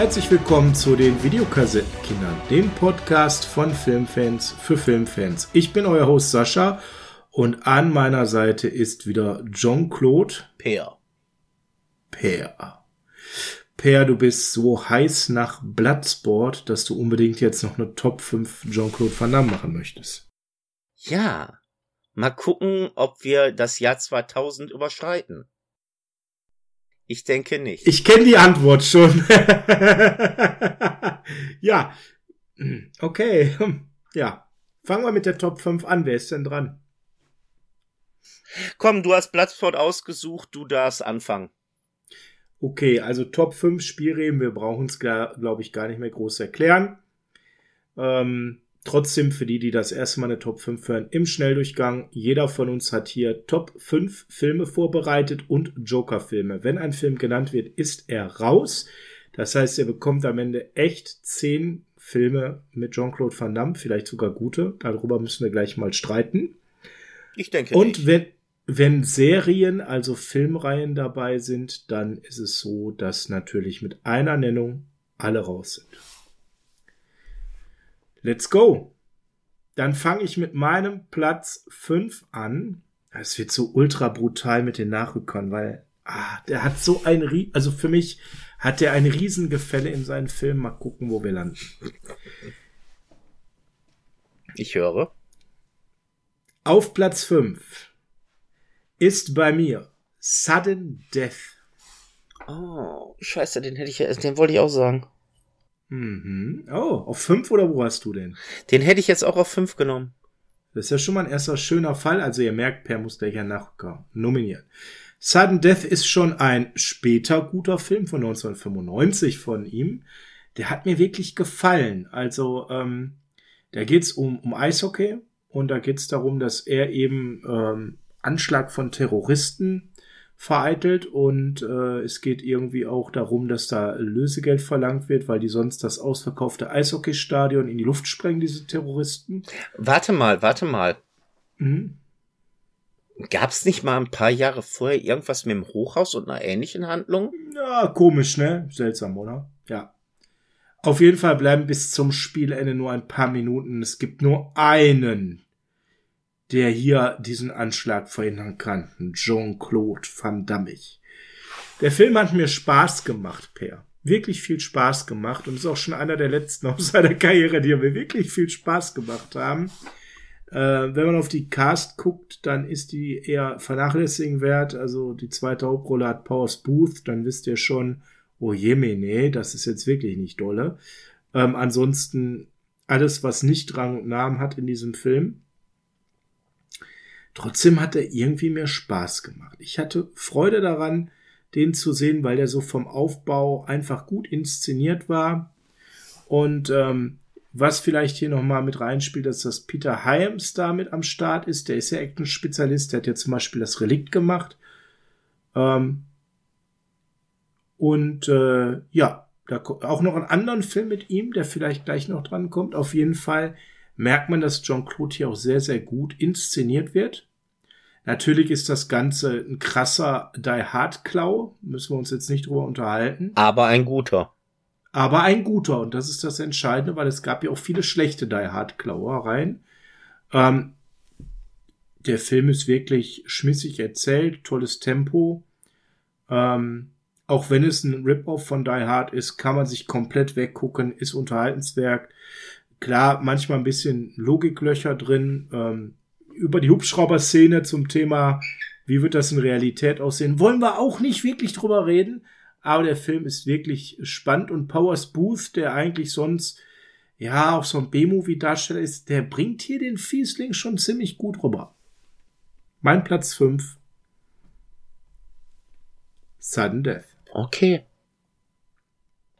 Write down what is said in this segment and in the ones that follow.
Herzlich willkommen zu den Videokassettenkindern, dem Podcast von Filmfans für Filmfans. Ich bin euer Host Sascha und an meiner Seite ist wieder Jean-Claude Peer. Peer. Peer, du bist so heiß nach Bloodsport, dass du unbedingt jetzt noch eine Top 5 Jean-Claude Van Damme machen möchtest. Ja. Mal gucken, ob wir das Jahr 2000 überschreiten. Ich denke nicht. Ich kenne die Antwort schon. ja. Okay. Ja. Fangen wir mit der Top 5 an. Wer ist denn dran? Komm, du hast Bloodsport ausgesucht, du darfst anfangen. Okay, also Top 5 Spielreben, wir brauchen es, glaube ich, gar nicht mehr groß erklären. Ähm, trotzdem für die, die das erste Mal eine Top 5 hören, im Schnelldurchgang. Jeder von uns hat hier Top 5 Filme vorbereitet und Joker-Filme. Wenn ein Film genannt wird, ist er raus. Das heißt, er bekommt am Ende echt 10 Filme mit Jean-Claude Van Damme, vielleicht sogar gute. Darüber müssen wir gleich mal streiten. Ich denke Und nicht. wenn, wenn Serien, also Filmreihen dabei sind, dann ist es so, dass natürlich mit einer Nennung alle raus sind. Let's go. Dann fange ich mit meinem Platz 5 an. Es wird so ultra brutal mit den Nachrückern, weil ah, der hat so ein, also für mich hat der ein Riesengefälle in seinen Filmen. Mal gucken, wo wir landen. Ich höre. Auf Platz 5 ist bei mir Sudden Death. Oh, scheiße, den hätte ich ja, den wollte ich auch sagen. Mhm. Oh, auf 5 oder wo hast du den? Den hätte ich jetzt auch auf 5 genommen. Das ist ja schon mal ein erster schöner Fall. Also ihr merkt, Per muss gleich ja nachkommen. Nominieren. Sudden Death ist schon ein später guter Film von 1995 von ihm. Der hat mir wirklich gefallen. Also ähm, da geht's um, um Eishockey und da geht's darum, dass er eben ähm, Anschlag von Terroristen vereitelt und äh, es geht irgendwie auch darum, dass da Lösegeld verlangt wird, weil die sonst das ausverkaufte Eishockeystadion in die Luft sprengen, diese Terroristen. Warte mal, warte mal. Mhm. Gab's nicht mal ein paar Jahre vorher irgendwas mit dem Hochhaus und einer ähnlichen Handlung? Ja, komisch, ne? Seltsam, oder? Ja. Auf jeden Fall bleiben bis zum Spielende nur ein paar Minuten. Es gibt nur einen, der hier diesen Anschlag verhindern kann. Jean-Claude Van Damme. Der Film hat mir Spaß gemacht, Per. Wirklich viel Spaß gemacht und ist auch schon einer der letzten aus seiner Karriere, die mir wirklich viel Spaß gemacht haben. Äh, wenn man auf die Cast guckt, dann ist die eher vernachlässigenswert. Also die zweite Hauptrolle hat Powers Booth, dann wisst ihr schon, oh jemine, das ist jetzt wirklich nicht dolle. Ähm, ansonsten alles, was nicht Rang und Namen hat in diesem Film. Trotzdem hat er irgendwie mehr Spaß gemacht. Ich hatte Freude daran, den zu sehen, weil der so vom Aufbau einfach gut inszeniert war. Und ähm, was vielleicht hier nochmal mit reinspielt, dass das Peter Hyams da mit am Start ist. Der ist ja Action-Spezialist. Der hat ja zum Beispiel das Relikt gemacht. Ähm, und äh, ja, da kommt auch noch einen anderen Film mit ihm, der vielleicht gleich noch dran kommt. Auf jeden Fall merkt man, dass John Claude hier auch sehr, sehr gut inszeniert wird. Natürlich ist das Ganze ein krasser Die Hard Klau. Müssen wir uns jetzt nicht drüber unterhalten. Aber ein guter. Aber ein guter. Und das ist das Entscheidende, weil es gab ja auch viele schlechte Die Hard Klauereien. Ähm, der Film ist wirklich schmissig erzählt, tolles Tempo. Ähm, auch wenn es ein Rip-Off von Die Hard ist, kann man sich komplett weggucken, ist unterhaltenswert. Klar, manchmal ein bisschen Logiklöcher drin. Ähm, über die Hubschrauber-Szene zum Thema, wie wird das in Realität aussehen, wollen wir auch nicht wirklich drüber reden. Aber der Film ist wirklich spannend und Powers Booth, der eigentlich sonst ja auch so ein B-Movie-Darsteller ist, der bringt hier den Fiesling schon ziemlich gut rüber. Mein Platz 5. Sudden Death. Okay.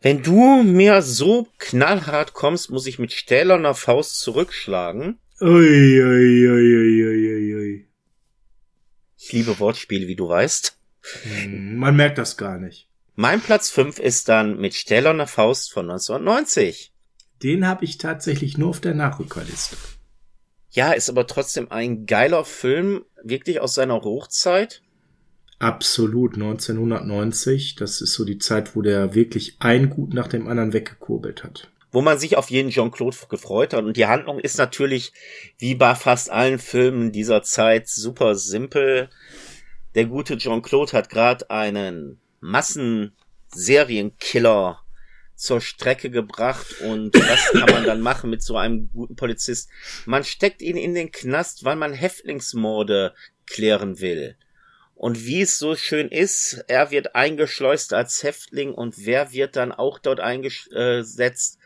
Wenn du mir so knallhart kommst, muss ich mit stählerner Faust zurückschlagen. Ui, ui, ui, ui, ui, ui. Ich liebe Wortspiele, wie du weißt. Hm, Man merkt das gar nicht. Mein Platz 5 ist dann mit stählerner Faust von 1990. Den habe ich tatsächlich nur auf der Nachrückerliste. Ja, ist aber trotzdem ein geiler Film, wirklich aus seiner Hochzeit. Absolut, 1990. Das ist so die Zeit, wo der wirklich ein Gut nach dem anderen weggekurbelt hat. Wo man sich auf jeden Jean-Claude gefreut hat. Und die Handlung ist natürlich, wie bei fast allen Filmen dieser Zeit, super simpel. Der gute Jean-Claude hat gerade einen Massenserienkiller zur Strecke gebracht und was kann man dann machen mit so einem guten Polizist? Man steckt ihn in den Knast, weil man Häftlingsmorde klären will. Und wie es so schön ist, er wird eingeschleust als Häftling und wer wird dann auch dort eingesetzt?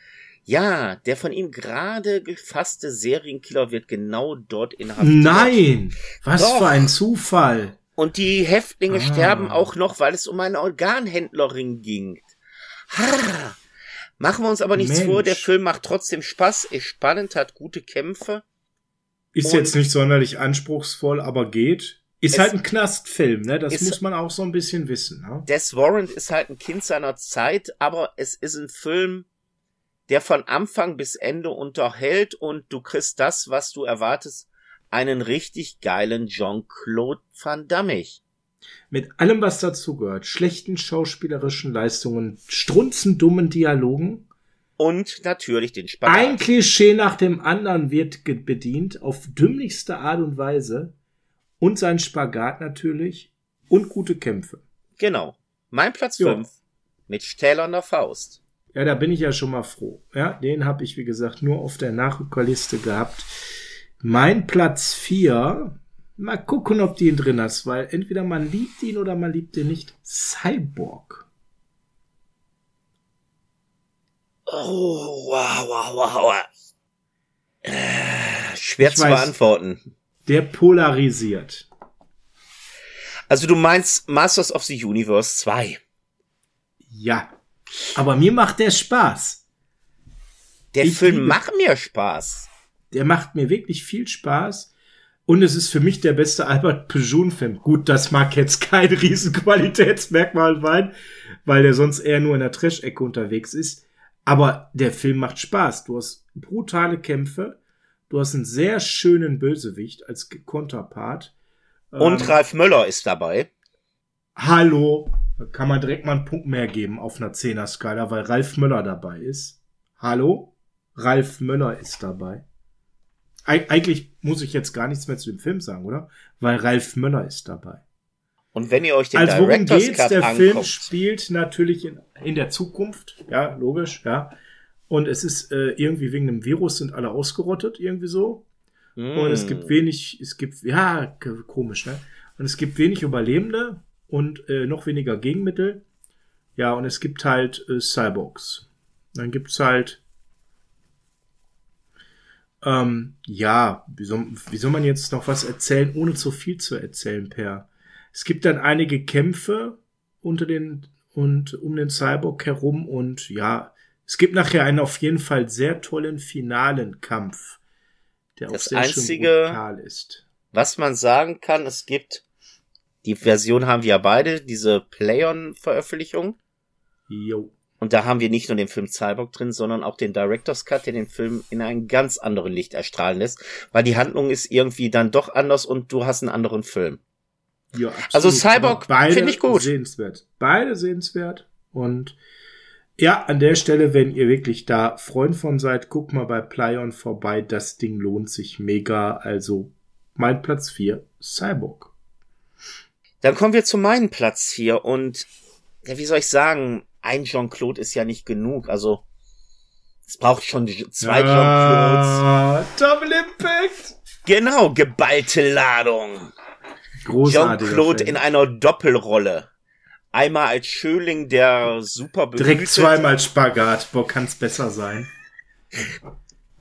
Ja, der von ihm gerade gefasste Serienkiller wird genau dort inhaftiert. Nein! Was Doch. für ein Zufall! Und die Häftlinge ah. sterben auch noch, weil es um eine Organhändlerin ging. Ha! Machen wir uns aber nichts Mensch. vor, der Film macht trotzdem Spaß, ist spannend, hat gute Kämpfe. Ist jetzt nicht sonderlich anspruchsvoll, aber geht. Ist halt ein Knastfilm, ne? Das muss man auch so ein bisschen wissen. Ne? Des Warrant ist halt ein Kind seiner Zeit, aber es ist ein Film, der von Anfang bis Ende unterhält und du kriegst das, was du erwartest, einen richtig geilen Jean-Claude Van Damme. Mit allem, was dazugehört. Schlechten schauspielerischen Leistungen, strunzendummen Dialogen. Und natürlich den Spagat. Ein Klischee nach dem anderen wird bedient, auf dümmlichste Art und Weise. Und sein Spagat natürlich. Und gute Kämpfe. Genau. Mein Platz 5 mit stählerner Faust. Ja, da bin ich ja schon mal froh. Ja, den habe ich, wie gesagt, nur auf der Nachrückerliste gehabt. Mein Platz 4 Mal gucken, ob die ihn drin hast, weil entweder man liebt ihn oder man liebt ihn nicht. Cyborg. Oh, wow, wow, wow. Äh, schwer ich zu weiß, beantworten. Der polarisiert. Also du meinst Masters of the Universe 2. Ja. Aber mir macht der Spaß. Der ich Film macht mir Spaß. Der macht mir wirklich viel Spaß. Und es ist für mich der beste Albert Peugeot-Film. Gut, das mag jetzt kein Riesenqualitätsmerkmal sein, weil der sonst eher nur in der Trash-Ecke unterwegs ist. Aber der Film macht Spaß. Du hast brutale Kämpfe. Du hast einen sehr schönen Bösewicht als Konterpart. Und ähm, Ralf Möller ist dabei. Hallo. Da kann man direkt mal einen Punkt mehr geben auf einer 10er-Skala, weil Ralf Möller dabei ist. Hallo? Ralf Möller ist dabei. Eig eigentlich muss ich jetzt gar nichts mehr zu dem Film sagen, oder? Weil Ralf Möller ist dabei. Und wenn ihr euch den also, worum geht's? Cut Der anguckt. Film spielt natürlich in, in der Zukunft, ja, logisch, ja. Und es ist äh, irgendwie wegen einem Virus sind alle ausgerottet, irgendwie so. Mm. Und es gibt wenig, es gibt, ja, komisch, ne? Und es gibt wenig Überlebende und äh, noch weniger Gegenmittel. Ja, und es gibt halt äh, Cyborgs. Dann gibt's halt ähm, ja, wie soll, wie soll man jetzt noch was erzählen, ohne zu viel zu erzählen, Per? Es gibt dann einige Kämpfe unter den und um den Cyborg herum und ja, es gibt nachher einen auf jeden Fall sehr tollen finalen Kampf, der das auch sehr einzige, schön brutal ist. Was man sagen kann, es gibt die Version haben wir ja beide, diese Play-on-Veröffentlichung. Jo. Und da haben wir nicht nur den Film Cyborg drin, sondern auch den Director's Cut, der den Film in ein ganz anderes Licht erstrahlen lässt, weil die Handlung ist irgendwie dann doch anders und du hast einen anderen Film. Ja, absolut. Also Cyborg finde ich gut. Sehenswert. Beide sehenswert und ja, an der Stelle, wenn ihr wirklich da Freund von seid, guckt mal bei Plyon vorbei. Das Ding lohnt sich mega. Also mein Platz 4, Cyborg. Dann kommen wir zu meinem Platz 4 und ja, wie soll ich sagen, ein Jean-Claude ist ja nicht genug. Also es braucht schon zwei ah, Jean-Claudes. Double Impact. Genau, geballte Ladung. Jean-Claude in einer Doppelrolle. Einmal als Schöling, der super Direkt zweimal Spagat. Boah, kann's besser sein.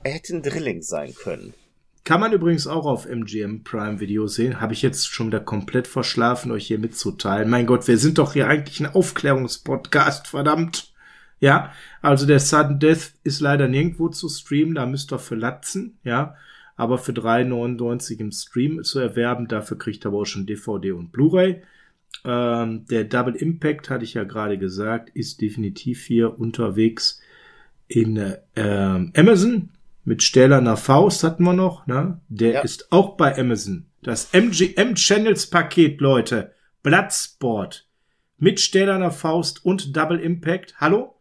Er hätte ein Drilling sein können. Kann man übrigens auch auf MGM Prime Video sehen. Habe ich jetzt schon wieder komplett verschlafen, euch hier mitzuteilen. Mein Gott, wir sind doch hier eigentlich ein Aufklärungspodcast, verdammt. Ja, also der Sudden Death ist leider nirgendwo zu streamen, da müsst ihr für latzen, ja. Aber für 3,99 im Stream zu erwerben, dafür kriegt ihr aber auch schon DVD und Blu-ray. Ähm, der Double Impact, hatte ich ja gerade gesagt, ist definitiv hier unterwegs in äh, Amazon mit Stählerner Faust hatten wir noch, ne? Der ja. ist auch bei Amazon. Das MGM Channels Paket, Leute. Bloodsport mit stählerner Faust und Double Impact. Hallo?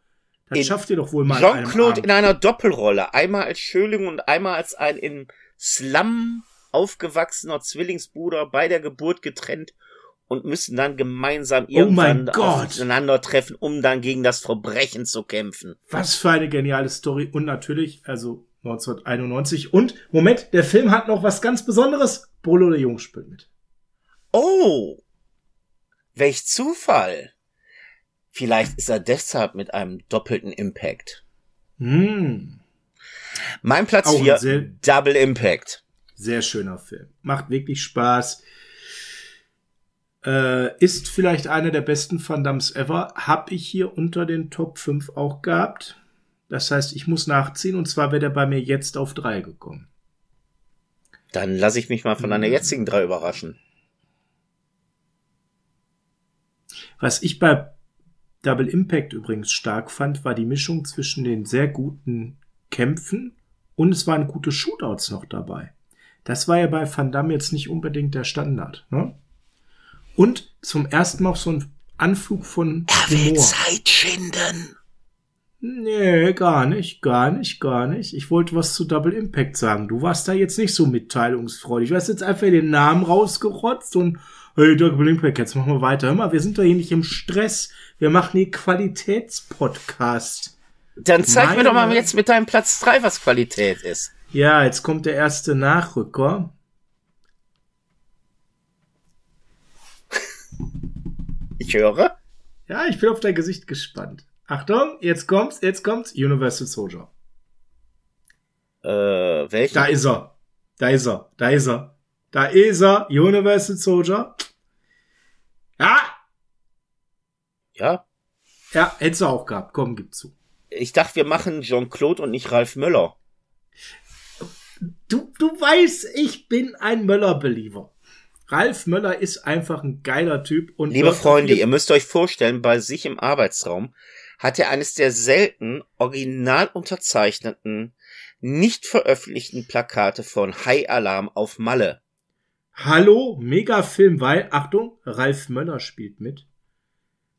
Das In schafft ihr doch wohl mal. an Jean-Claude in einer Doppelrolle. Einmal als Schöling und einmal als ein im Slum aufgewachsener Zwillingsbruder bei der Geburt getrennt und müssen dann gemeinsam Oh irgendwann Gott. aufeinandertreffen, um dann gegen das Verbrechen zu kämpfen. Was für eine geniale Story. Und natürlich, also 1991. Und, Moment, der Film hat noch was ganz Besonderes. Bolo der Jung spielt mit. Oh! Welch Zufall! Vielleicht ist er deshalb mit einem doppelten Impact. Hm. Mein Platz Auch ein 4, sehr- Double Impact. Sehr schöner Film. Macht wirklich Spaß. Äh, ist vielleicht einer der besten Van Dams ever. Hab ich hier unter den Top 5 auch gehabt. Das heißt, ich muss nachziehen und zwar wäre der bei mir jetzt auf 3 gekommen. Dann lasse ich mich mal von Mhm. deiner jetzigen drei überraschen. Was ich bei Double Impact übrigens stark fand, war die Mischung zwischen den sehr guten Kämpfen und es waren gute Shootouts noch dabei. Das war ja bei Van Damme jetzt nicht unbedingt der Standard. Ne? Und zum ersten Mal auch so ein Anflug von Humor. Zeit schinden. Nee, gar nicht, gar nicht, gar nicht. Ich wollte was zu Double Impact sagen. Du warst da jetzt nicht so mitteilungsfreudig. Du hast jetzt einfach den Namen rausgerotzt und hey, Double Impact, jetzt machen wir weiter. Hör mal, wir sind doch hier nicht im Stress. Wir machen hier Qualitätspodcast. Dann zeig mir Meine- doch mal jetzt mit deinem Platz 3, was Qualität ist. Ja, jetzt kommt der erste Nachrücker. Ich höre. Ja, ich bin auf dein Gesicht gespannt. Achtung, jetzt kommt's, jetzt kommt's. Universal Soldier. Äh, welchen? Da ist er. Da ist er. Da ist er. Da ist er. Universal Soldier. Ja, Ja. Ja, hättest du auch gehabt. Komm, gib zu. Ich dachte, wir machen Jean-Claude und nicht Ralf Möller. Du, du weißt, ich bin ein Möller-Believer. Ralf Möller ist einfach ein geiler Typ. Und Liebe Freunde, ihr müsst euch vorstellen, bei sich im Arbeitsraum hat er eines der selten original unterzeichneten, nicht veröffentlichten Plakate von High Alarm auf Malle. Hallo, Mega-Film, weil, Achtung, Ralf Möller spielt mit.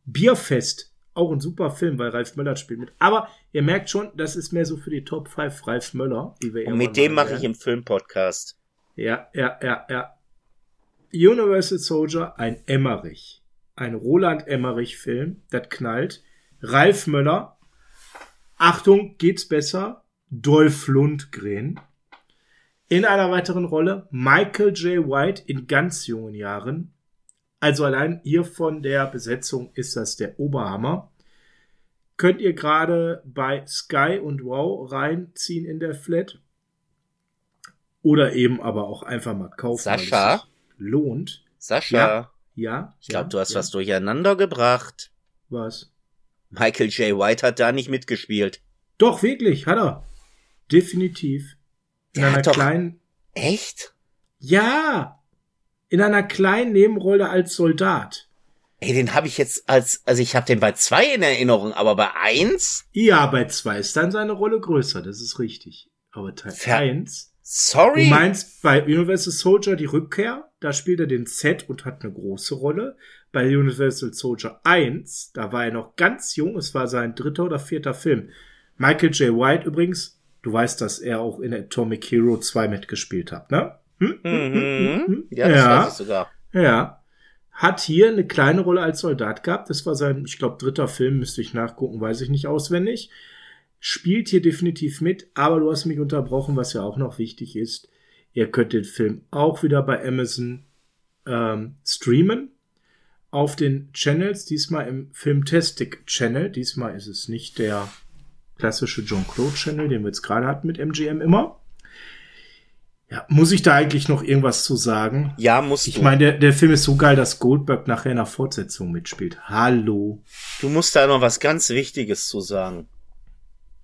Bierfest, auch ein super Film, weil Ralf Möller spielt mit. Aber ihr merkt schon, das ist mehr so für die Top 5 Ralf Möller, die wir Und mit dem mache ich im Filmpodcast. Ja, ja, ja, ja. Universal Soldier, ein Emmerich. Ein Roland Emmerich-Film, das knallt. Ralf Möller. Achtung, geht's besser? Dolph Lundgren. In einer weiteren Rolle Michael J. White in ganz jungen Jahren. Also allein hier von der Besetzung ist das der Oberhammer. Könnt ihr gerade bei Sky und Wow reinziehen in der Flat. Oder eben aber auch einfach mal kaufen. Sascha? Lohnt. Sascha, Ja. Ja. ich glaube, ja, du hast ja. was durcheinander gebracht. Was? Michael J. White hat da nicht mitgespielt. Doch, wirklich, hat er. Definitiv. In Der einer hat doch- kleinen. Echt? Ja! In einer kleinen Nebenrolle als Soldat. Ey, den habe ich jetzt als, also ich habe den bei zwei in Erinnerung, aber bei eins? Ja, bei zwei ist dann seine Rolle größer, das ist richtig. Aber Teil Ver- 1. Du Sorry. meinst bei Universal Soldier die Rückkehr? Da spielt er den Z und hat eine große Rolle. Bei Universal Soldier 1, da war er noch ganz jung, es war sein dritter oder vierter Film. Michael J. White übrigens, du weißt, dass er auch in Atomic Hero 2 mitgespielt hat, ne? Hm? Mhm. Ja, das Ja. weiß ich sogar. Ja. Hat hier eine kleine Rolle als Soldat gehabt. Das war sein, ich glaube, dritter Film, müsste ich nachgucken, weiß ich nicht auswendig. Spielt hier definitiv mit, aber du hast mich unterbrochen, was ja auch noch wichtig ist. Ihr könnt den Film auch wieder bei Amazon ähm, streamen. Auf den Channels, diesmal im Filmtastic Channel. Diesmal ist es nicht der klassische John Claude Channel, den wir jetzt gerade hatten mit MGM immer. Ja, muss ich da eigentlich noch irgendwas zu sagen? Ja, musst Ich du. meine, der, der Film ist so geil, dass Goldberg nachher in der Fortsetzung mitspielt. Hallo. du musst da noch was ganz Wichtiges zu sagen.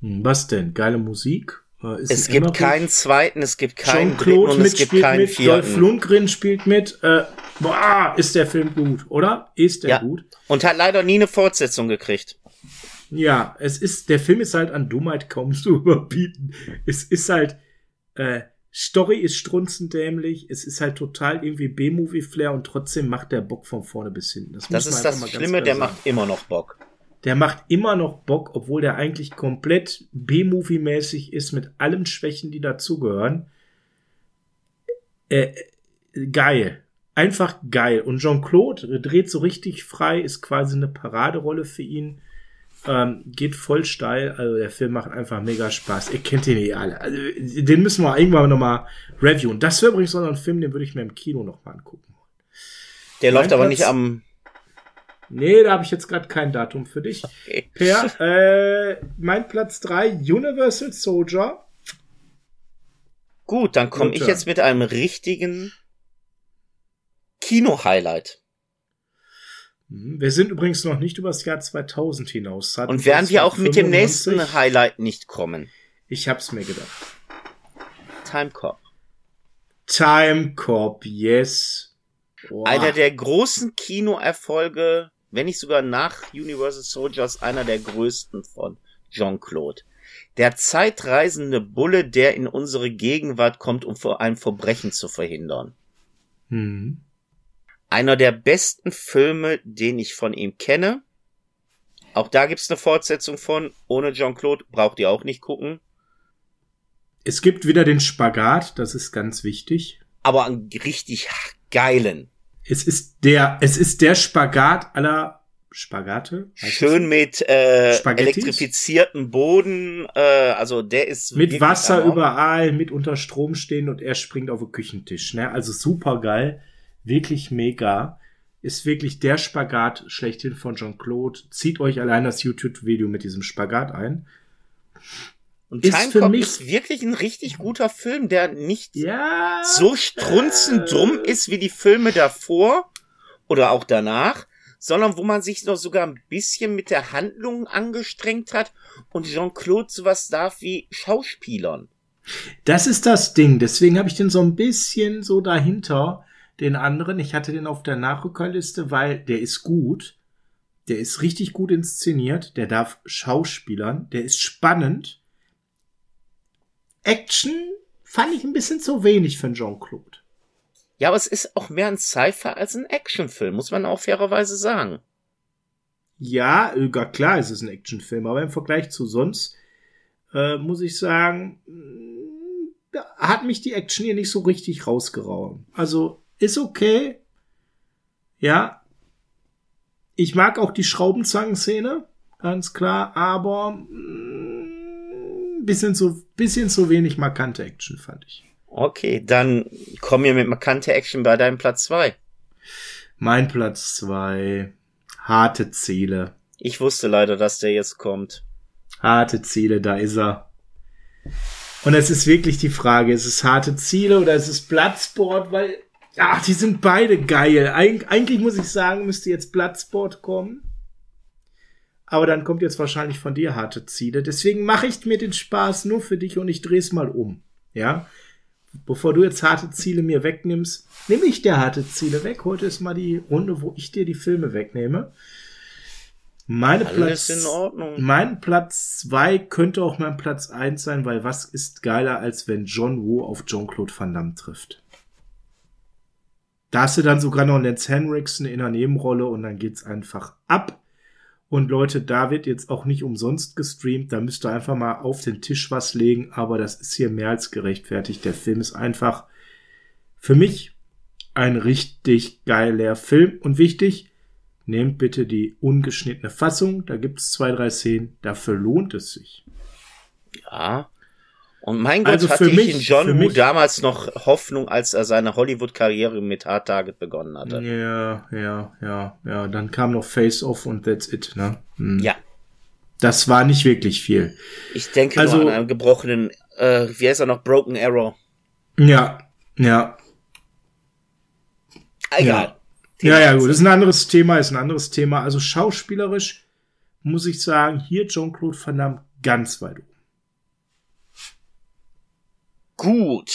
Hm, Was denn? Geile Musik? Äh, ist Es gibt keinen zweiten, es gibt keinen dritten Jean-Claude und es gibt keinen mit, Dolph vierten. Lundgren spielt mit. Äh, boah, ist der Film gut, oder? Ist der Ja. gut? Und hat leider nie eine Fortsetzung gekriegt. Ja, es ist, der Film ist halt an Dummheit kaum zu überbieten. Es ist halt, äh, Story ist strunzendämlich, es ist halt total irgendwie B-Movie-Flair und trotzdem macht der Bock von vorne bis hinten. Das, das ist das Schlimme, der macht immer noch Bock. Der macht immer noch Bock, obwohl der eigentlich komplett B-Movie-mäßig ist mit allen Schwächen, die dazugehören. Äh, geil. Einfach geil. Und Jean-Claude dreht so richtig frei, ist quasi eine Paraderolle für ihn. Ähm, geht voll steil. Also der Film macht einfach mega Spaß. Ihr kennt den eh alle. Also, den müssen wir irgendwann nochmal reviewen. Das wäre übrigens so ein Film, den würde ich mir im Kino nochmal angucken. Der mein läuft aber nicht am. Nee, da habe ich jetzt gerade kein Datum für dich. Okay. Per, äh, mein Platz drei Universal Soldier. Gut, dann komme ich jetzt mit einem richtigen Kino-Highlight. Mhm. Wir sind übrigens noch nicht über das Jahr 2000 hinaus. Hatten Und werden wir auch 95. mit dem nächsten Highlight nicht kommen? Ich hab's mir gedacht. Time Cop. Time Cop, yes. Boah. Einer der großen Kinoerfolge, wenn nicht sogar nach Universal Soldiers, einer der größten von Jean-Claude. Der zeitreisende Bulle, der in unsere Gegenwart kommt, um vor einem Verbrechen zu verhindern. Hm. Einer der besten Filme, den ich von ihm kenne. Auch da gibt's eine Fortsetzung von. Ohne Jean-Claude braucht ihr auch nicht gucken. Es gibt wieder den Spagat, das ist ganz wichtig. Aber einen richtig geilen. Es ist der, es ist der Spagat aller Spagate. Schön mit äh, elektrifizierten Boden, äh, also der ist mit Wasser überall, mit unter Strom stehen und er springt auf den Küchentisch. Ne? Also super geil wirklich mega. Ist wirklich der Spagat schlechthin von Jean-Claude. Zieht euch allein das YouTube-Video mit diesem Spagat ein. Und ist Time Cop ist wirklich ein richtig guter Film, der nicht ja, so strunzend drum ist wie die Filme davor oder auch danach, sondern wo man sich noch sogar ein bisschen mit der Handlung angestrengt hat und Jean-Claude sowas darf wie Schauspielern. Das ist das Ding, deswegen habe ich den so ein bisschen so dahinter, den anderen. Ich hatte den auf der Nachrückerliste, weil der ist gut. Der ist richtig gut inszeniert. Der darf Schauspielern. Der ist spannend. Action fand ich ein bisschen zu wenig für Jean-Claude. Ja, aber es ist auch mehr ein Sci-Fi als ein Actionfilm, muss man auch fairerweise sagen. Ja, äh, klar, es ist ein Actionfilm, aber im Vergleich zu sonst äh, muss ich sagen, mm, hat mich die Action hier nicht so richtig rausgeraubt. Also ist okay. Ja. Ich mag auch die Schraubenzangenszene, ganz klar, aber mm, bisschen zu, bisschen zu wenig markante Action, fand ich. Okay, dann komm mir mit markante Action bei deinem Platz zwei. Mein Platz zwei Harte Ziele. Ich wusste leider, dass der jetzt kommt. Harte Ziele, da ist er. Und es ist wirklich die Frage, ist es harte Ziele oder ist es Bloodsport, weil Ach, die sind beide geil. Eig eigentlich muss ich sagen, müsste jetzt Bloodsport kommen. Aber dann kommt jetzt wahrscheinlich von dir harte Ziele. Deswegen mache ich mir den Spaß nur für dich und ich drehe es mal um. Ja? Bevor du jetzt harte Ziele mir wegnimmst, nehme ich dir harte Ziele weg. Heute ist mal die Runde, wo ich dir die Filme wegnehme. Meine Alles Platz, in Ordnung. Mein Platz zwei könnte auch mein Platz eins sein, weil was ist geiler, als wenn John Woo auf Jean-Claude Van Damme trifft? Da hast du dann sogar noch Lance Henriksen in der Nebenrolle und dann geht's einfach ab. Und Leute, da wird jetzt auch nicht umsonst gestreamt. Da müsst ihr einfach mal auf den Tisch was legen. Aber das ist hier mehr als gerechtfertigt. Der Film ist einfach für mich ein richtig geiler Film. Und wichtig, nehmt bitte die ungeschnittene Fassung. Da gibt's zwei, drei Szenen. Dafür lohnt es sich. Ja, und mein Gott, also hatte ich mich, in John Woo damals noch Hoffnung, als er seine Hollywood-Karriere mit Hard Target begonnen hatte. Ja, ja, ja, ja. Dann kam noch Face Off und That's It, ne? Hm. Ja. Das war nicht wirklich viel. Ich denke also, nur an einen gebrochenen, äh, wie heißt er noch, Broken Arrow. Ja, ja. Egal. Ja, ja, ja gut. Das ist ein anderes Thema, ist ein anderes Thema. Also schauspielerisch muss ich sagen, hier Jean-Claude Van Damme ganz weit oben. Gut,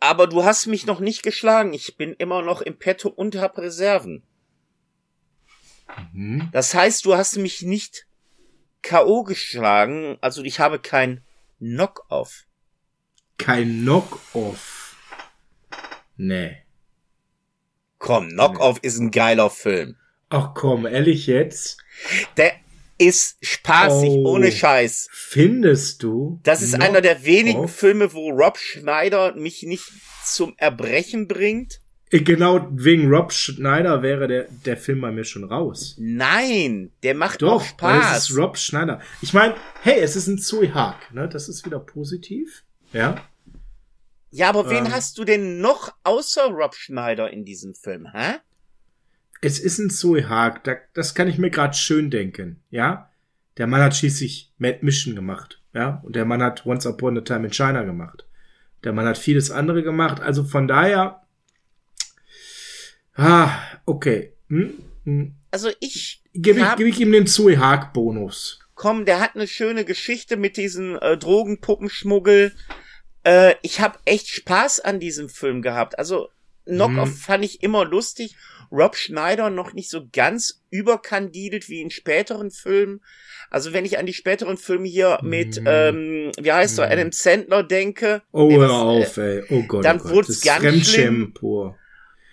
aber du hast mich noch nicht geschlagen. Ich bin immer noch im Petto und hab Reserven. Mhm. Das heißt, du hast mich nicht K.O. geschlagen, also ich habe kein Knock-off. kein Knock-Off. Nee. Komm, Knock-Off ist ein geiler Film. Ach komm, ehrlich jetzt? Der ist spaßig, Oh. ohne Scheiß. Findest du? Das ist einer der wenigen Off? Filme, wo Rob Schneider mich nicht zum Erbrechen bringt. Äh, Genau wegen Rob Schneider wäre der, der Film bei mir schon raus. Nein, der macht Doch, Spaß. es ist Rob Schneider. Ich meine, hey, es ist ein Zoe Haag, ne? Das ist wieder positiv. Ja. ja, aber wen Ähm. hast du denn noch außer Rob Schneider in diesem Film, hä? Es ist ein Zoe Haag, da, das kann ich mir gerade schön denken, ja. Der Mann hat schließlich Mad Mission gemacht, ja. Und der Mann hat Once Upon a Time in China gemacht. Der Mann hat vieles andere gemacht, also von daher. Ah, okay. Hm, hm. Also ich Gebe ich, geb ich ihm den Zoe Haag Bonus. komm, der hat eine schöne Geschichte mit diesen äh, Drogenpuppenschmuggel. Äh, ich habe echt Spaß an diesem Film gehabt. Also Knock-Off Mhm. fand ich immer lustig. Rob Schneider noch nicht so ganz überkandidelt wie in späteren Filmen. Also wenn ich an die späteren Filme hier mit, Mhm. ähm, wie heißt er, Mhm. Adam Sandler denke. Oh, Nee, hör das, auf, ey. Oh Gott, dann oh Gott. das ist ganz Fremdschämen pur.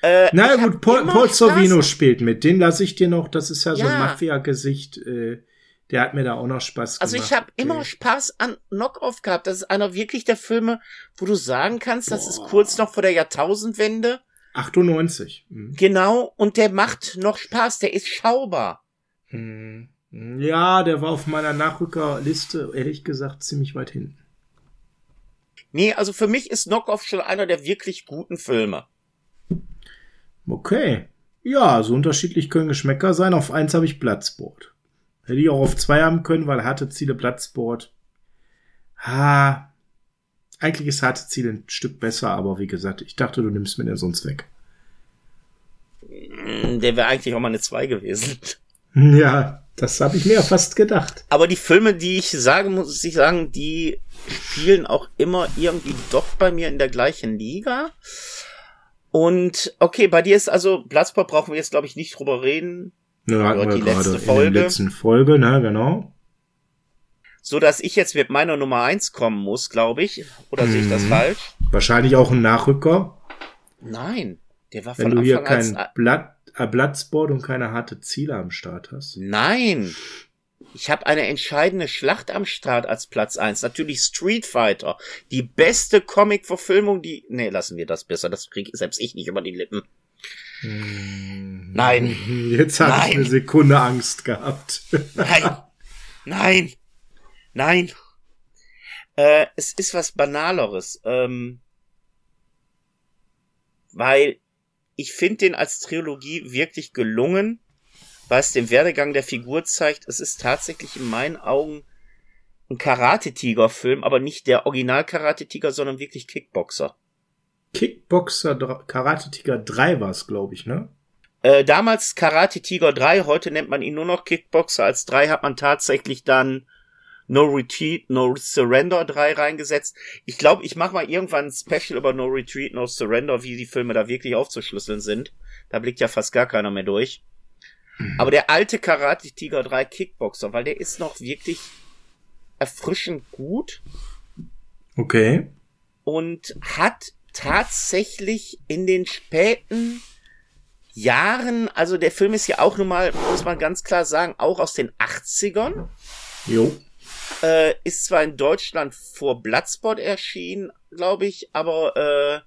Äh, Na gut, Paul, Paul Sorvino spielt mit. Den lasse ich dir noch. Das ist ja so ein Ja. Mafia-Gesicht. Äh, der hat mir da auch noch Spaß Also gemacht. ich habe immer Äh, Spaß an Knock-Off gehabt. Das ist einer wirklich der Filme, wo du sagen kannst, das ist kurz noch vor der Jahrtausendwende. 98. Hm. Genau, und der macht noch Spaß, der ist schaubar. Hm. Ja, der war auf meiner Nachrückerliste, ehrlich gesagt, ziemlich weit hinten. Nee, also für mich ist Knock-Off schon einer der wirklich guten Filme. Okay. Ja, so unterschiedlich können Geschmäcker sein. Auf eins habe ich Bloodsport. Hätte ich auch auf zwei haben können, weil harte Ziele Bloodsport. Ha. Eigentlich ist harte Ziele ein Stück besser, aber wie gesagt, ich dachte, du nimmst mir den sonst weg. Mm, Der wäre eigentlich auch mal eine 2 gewesen. Ja, das habe ich mir ja fast gedacht. Aber die Filme, die ich sagen muss, ich sagen, die spielen auch immer irgendwie doch bei mir in der gleichen Liga. Und okay, bei dir ist also Bloodsport brauchen wir jetzt glaube ich nicht drüber reden, Ne, hatten Ja, wir die letzte in Folge. der letzten Folge, ne, genau. So dass ich jetzt mit meiner Nummer eins kommen muss, glaube ich. Oder sehe ich das Mhm. falsch? Wahrscheinlich auch ein Nachrücker, Nein, der war wenn von du hier Anfang kein Blatt, äh, Bloodsport und keine harte Ziele am Start hast. Nein. Ich habe eine entscheidende Schlacht am Start als Platz eins. Natürlich Street Fighter. Die beste Comic-Verfilmung, die. Nee, lassen wir das besser. Das kriege selbst ich nicht über die Lippen. Hm. Nein. Jetzt habe ich eine Sekunde Angst gehabt. Nein. Nein. Nein. Äh, es ist was Banaleres. Ähm, weil ich finde den als Trilogie wirklich gelungen, weil es den Werdegang der Figur zeigt. Es ist tatsächlich in meinen Augen ein Karate-Tiger-Film, aber nicht der Original-Karate-Tiger, sondern wirklich Kickboxer. Kickboxer Dra- Karate Tiger 3 war es, glaube ich, ne? Äh, damals Karate Tiger 3, heute nennt man ihn nur noch Kickboxer. Als 3 hat man tatsächlich dann No Retreat, No Surrender 3 reingesetzt. Ich glaube, ich mache mal irgendwann ein Special über No Retreat, No Surrender, wie die Filme da wirklich aufzuschlüsseln sind. Da blickt ja fast gar keiner mehr durch. Aber der alte Karate Tiger 3 Kickboxer, weil der ist noch wirklich erfrischend gut Okay. und hat tatsächlich in den späten Jahren, also der Film ist ja auch nun mal, muss man ganz klar sagen, auch aus den 80ern, Jo. Äh, ist zwar in Deutschland vor Bloodsport erschienen, glaube ich, aber äh,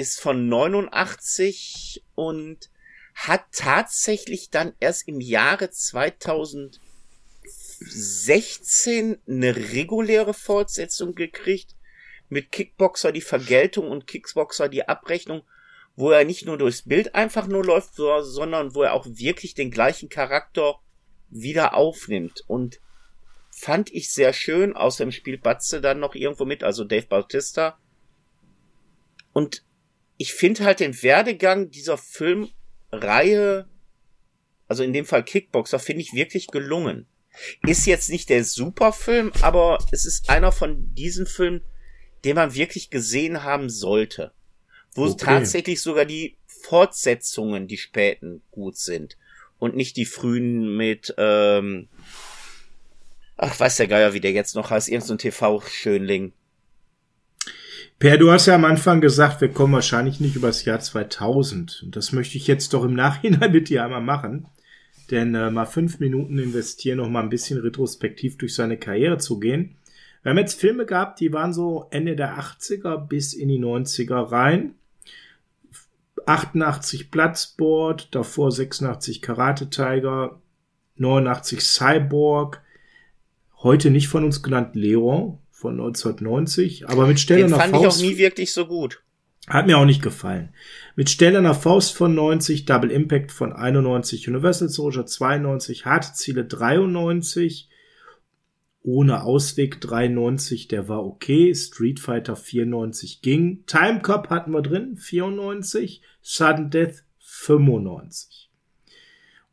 ist von 89 und hat tatsächlich dann erst im Jahre 2016 eine reguläre Fortsetzung gekriegt mit Kickboxer die Vergeltung und Kickboxer die Abrechnung, wo er nicht nur durchs Bild einfach nur läuft, so- sondern wo er auch wirklich den gleichen Charakter wieder aufnimmt. Und fand ich sehr schön. Außerdem spielt Batze dann noch irgendwo mit, also Dave Bautista. Und ich finde halt den Werdegang dieser Filmreihe, also in dem Fall Kickboxer, finde ich wirklich gelungen. Ist jetzt nicht der Superfilm, aber es ist einer von diesen Filmen, den man wirklich gesehen haben sollte. Wo Okay. tatsächlich sogar die Fortsetzungen, die späten, gut sind. Und nicht die frühen mit, ähm, ach, weiß der Geier, wie der jetzt noch heißt, irgendein so TV-Schönling. Per, du hast ja am Anfang gesagt, wir kommen wahrscheinlich nicht übers Jahr 2000. Und das möchte ich jetzt doch im Nachhinein mit dir einmal machen. Denn äh, mal fünf Minuten investieren, noch mal ein bisschen retrospektiv durch seine Karriere zu gehen. Wir haben jetzt Filme gehabt, die waren so Ende der 80er bis in die 90er rein. 88 Platzboard, davor 86 Karate Tiger, 89 Cyborg, heute nicht von uns genannt Leon, von 1990, aber mit Stellener Faust. fand ich auch nie wirklich so gut. Hat mir auch nicht gefallen. Mit Stellener Faust von 90, Double Impact von 91, Universal Soldier 92, Harte Ziele 93, ohne Ausweg 93, der war okay, Street Fighter 94 ging, Time Cop hatten wir drin, 94, Sudden Death 95.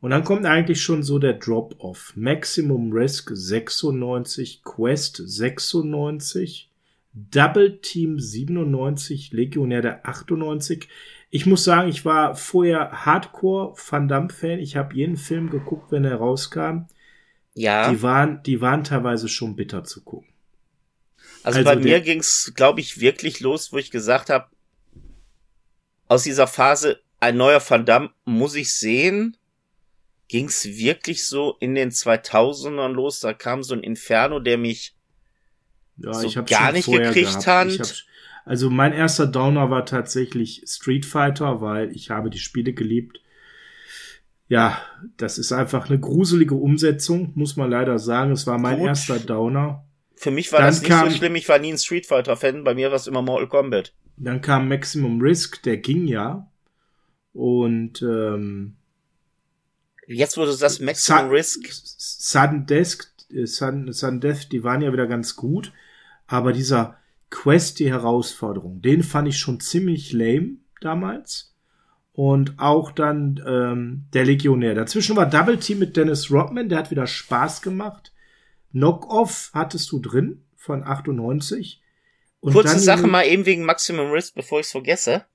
Und dann kommt eigentlich schon so der Drop-off. Maximum Risk 96, Quest 96, Double Team 97, Legionär der 98. Ich muss sagen, ich war vorher Hardcore Van Damme Fan. Ich habe jeden Film geguckt, wenn er rauskam. Ja. Die waren, die waren teilweise schon bitter zu gucken. Also, also bei mir ging's, glaube ich, wirklich los, wo ich gesagt habe, aus dieser Phase ein neuer Van Damme muss ich sehen ging's wirklich so in den 2000ern los. Da kam so ein Inferno, der mich ja, so gar nicht gekriegt hat. Hab, also mein erster Downer war tatsächlich Street Fighter, weil ich habe die Spiele geliebt. Ja, das ist einfach eine gruselige Umsetzung, muss man leider sagen. Es war mein Gut. erster Downer. Für mich war dann das nicht kam, so schlimm, ich war nie ein Street Fighter Fan, bei mir war es immer Mortal Kombat. Dann kam Maximum Risk, der ging ja. Und ähm, Jetzt, du sagst, Maximum Sun, Risk. Sudden äh, Sudden, Sudden Death, die waren ja wieder ganz gut. Aber dieser Quest, die Herausforderung, den fand ich schon ziemlich lame damals. Und auch dann ähm, der Legionär. Dazwischen war Double Team mit Dennis Rodman, der hat wieder Spaß gemacht. Knock-Off hattest du drin von 98. Und Kurze Sache mal eben wegen Maximum Risk, bevor ich es vergesse.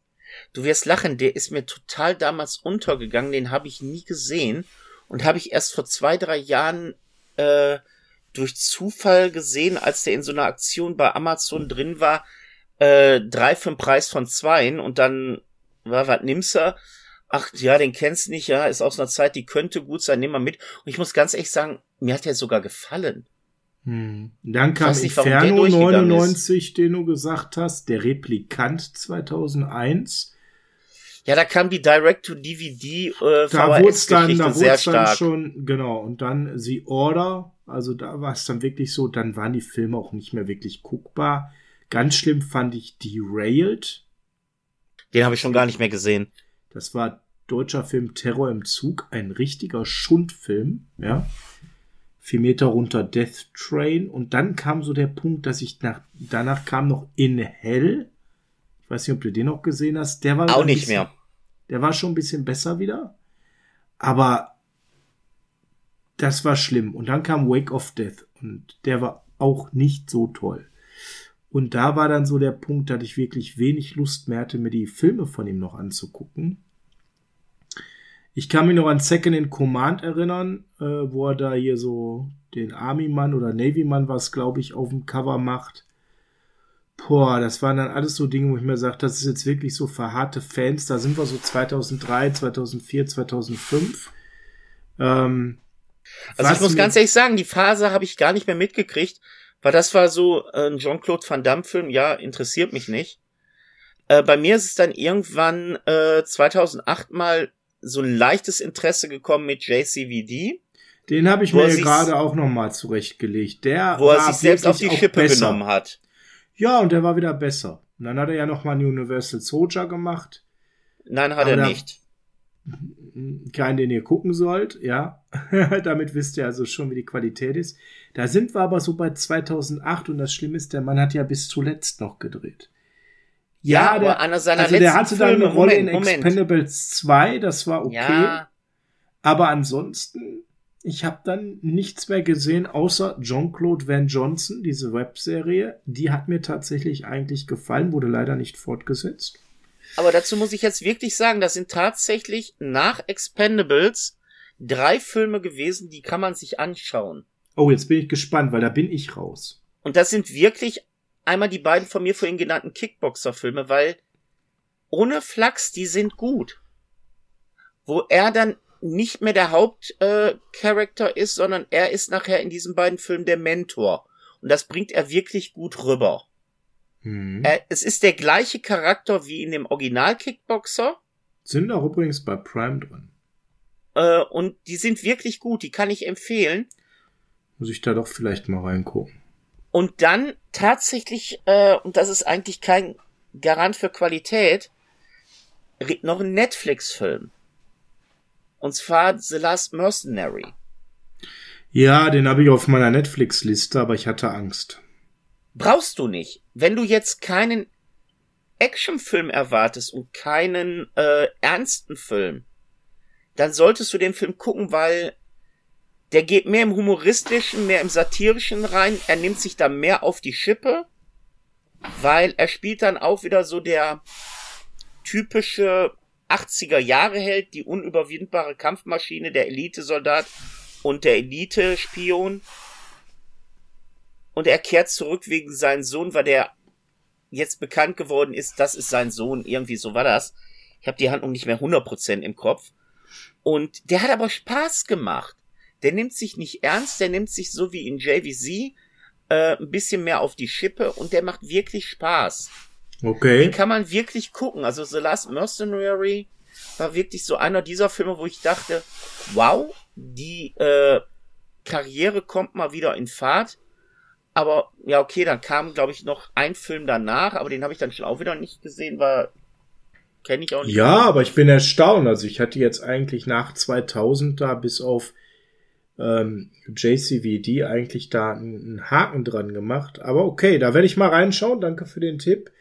Du wirst lachen, der ist mir total damals untergegangen, den habe ich nie gesehen und habe ich erst vor zwei, drei Jahren äh, durch Zufall gesehen, als der in so einer Aktion bei Amazon drin war, äh, drei für den Preis von zweien und dann war, was nimmst du? Ach ja, den kennst du nicht, ja, ist aus einer Zeit, die könnte gut sein, nimm mal mit. Und ich muss ganz ehrlich sagen, mir hat der sogar gefallen. Hm. Dann kam nicht, Inferno 99, ist. den du gesagt hast, der Replikant 2001. Ja, da kam die Direct-to-DVD äh, da wurde dann, da sehr stark. Dann schon, genau, und dann The Order, also da war es dann wirklich so, dann waren die Filme auch nicht mehr wirklich guckbar. Ganz schlimm fand ich Derailed. Den habe ich schon gar nicht mehr gesehen. Das war deutscher Film Terror im Zug, ein richtiger Schundfilm, ja vier Meter runter Death Train und dann kam so der Punkt, dass ich nach, danach kam noch In Hell. Ich weiß nicht, ob du den noch gesehen hast. Der war auch nicht bisschen, mehr. Der war schon ein bisschen besser wieder. Aber das war schlimm. Und dann kam Wake of Death und der war auch nicht so toll. Und da war dann so der Punkt, dass ich wirklich wenig Lust mehr hatte, mir die Filme von ihm noch anzugucken. Ich kann mich noch an Second in Command erinnern, äh, wo er da hier so den Army-Mann oder Navy-Mann was, glaube ich, auf dem Cover macht. Boah, das waren dann alles so Dinge, wo ich mir sage, das ist jetzt wirklich so verharrte Fans. Da sind wir so 2003, 2004, 2005. Ähm, also ich muss ganz ehrlich sagen, die Phase habe ich gar nicht mehr mitgekriegt, weil das war so ein Jean-Claude Van Damme Film, ja, interessiert mich nicht. Äh, bei mir ist es dann irgendwann äh, 2008 mal so ein leichtes Interesse gekommen mit JCVD. Den habe ich mir gerade auch nochmal zurechtgelegt. Der wo er sich selbst auf die Schippe genommen hat. Ja, und der war wieder besser. Und dann hat er ja nochmal einen Universal Soldier gemacht. Nein, hat Aber er nicht. Keinen, den ihr gucken sollt, ja. Damit wisst ihr also schon, wie die Qualität ist. Da sind wir aber so bei 2008 und das Schlimme ist, der Mann hat ja bis zuletzt noch gedreht. Ja, ja der, also der hatte dann eine Rolle Moment, in Expendables 2, das war okay. Ja. Aber ansonsten, ich habe dann nichts mehr gesehen, außer Jean-Claude Van Johnson, diese Webserie. Die hat mir tatsächlich eigentlich gefallen, wurde leider nicht fortgesetzt. Aber dazu muss ich jetzt wirklich sagen, das sind tatsächlich nach Expendables drei Filme gewesen, die kann man sich anschauen. Oh, jetzt bin ich gespannt, weil da bin ich raus. Und das sind wirklich einmal die beiden von mir vorhin genannten Kickboxer-Filme, weil ohne Flachs, die sind gut. Wo er dann nicht mehr der Hauptcharakter äh, ist, sondern er ist nachher in diesen beiden Filmen der Mentor. Und das bringt er wirklich gut rüber. Hm. Er, es ist der gleiche Charakter wie in dem Original Kickboxer. Sind auch übrigens bei Prime drin. Äh, und die sind wirklich gut, die kann ich empfehlen. Muss ich da doch vielleicht mal reingucken. Und dann tatsächlich, äh, und das ist eigentlich kein Garant für Qualität, noch ein Netflix-Film. Und zwar The Last Mercenary. Ja, den habe ich auf meiner Netflix-Liste, aber ich hatte Angst. Brauchst du nicht. Wenn du jetzt keinen Actionfilm erwartest und keinen äh, ernsten Film, dann solltest du den Film gucken, weil der geht mehr im humoristischen, mehr im satirischen rein. Er nimmt sich da mehr auf die Schippe, weil er spielt dann auch wieder so der typische 80er Jahre Held, die unüberwindbare Kampfmaschine, der Elitesoldat und der Elite-Spion. Und er kehrt zurück wegen seinen Sohn, weil der jetzt bekannt geworden ist, das ist sein Sohn, irgendwie so war das. Ich habe die Handlung nicht mehr 100% im Kopf. Und der hat aber Spaß gemacht. Der nimmt sich nicht ernst, der nimmt sich so wie in JVZ äh, ein bisschen mehr auf die Schippe und der macht wirklich Spaß. Okay. Den kann man wirklich gucken. Also The Last Mercenary war wirklich so einer dieser Filme, wo ich dachte, wow, die äh, Karriere kommt mal wieder in Fahrt. Aber ja, okay, dann kam, glaube ich, noch ein Film danach, aber den habe ich dann schon auch wieder nicht gesehen, weil kenne ich auch nicht. Ja, mehr. aber ich bin erstaunt. Also ich hatte jetzt eigentlich nach 2000 da bis auf ähm, JCVD eigentlich da einen Haken dran gemacht. Aber okay, da werde ich mal reinschauen. Danke für den Tipp.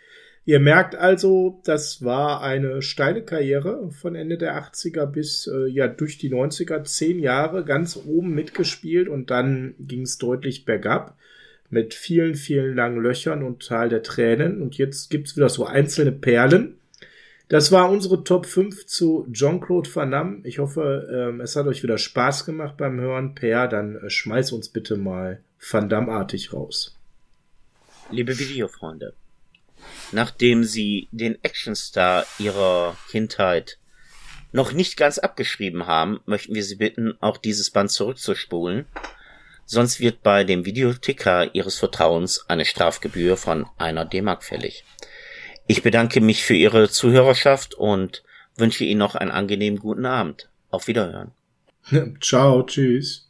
Ihr merkt also, das war eine steile Karriere von Ende der 80er bis äh, ja durch die 90er, zehn Jahre ganz oben mitgespielt und dann ging es deutlich bergab mit vielen, vielen langen Löchern und Tal der Tränen. Und jetzt gibt's wieder so einzelne Perlen. Das war unsere Top 5 zu Jean-Claude Van Damme. Ich hoffe, ähm, es hat euch wieder Spaß gemacht beim Hören. Per, dann äh, schmeiß uns bitte mal Van Damme-artig raus. Liebe Videofreunde, nachdem sie den Actionstar ihrer Kindheit noch nicht ganz abgeschrieben haben, möchten wir Sie bitten, auch dieses Band zurückzuspulen. Sonst wird bei dem Videoticker Ihres Vertrauens eine Strafgebühr von einer D-Mark fällig. Ich bedanke mich für Ihre Zuhörerschaft und wünsche Ihnen noch einen angenehmen guten Abend. Auf Wiederhören. Ciao, tschüss.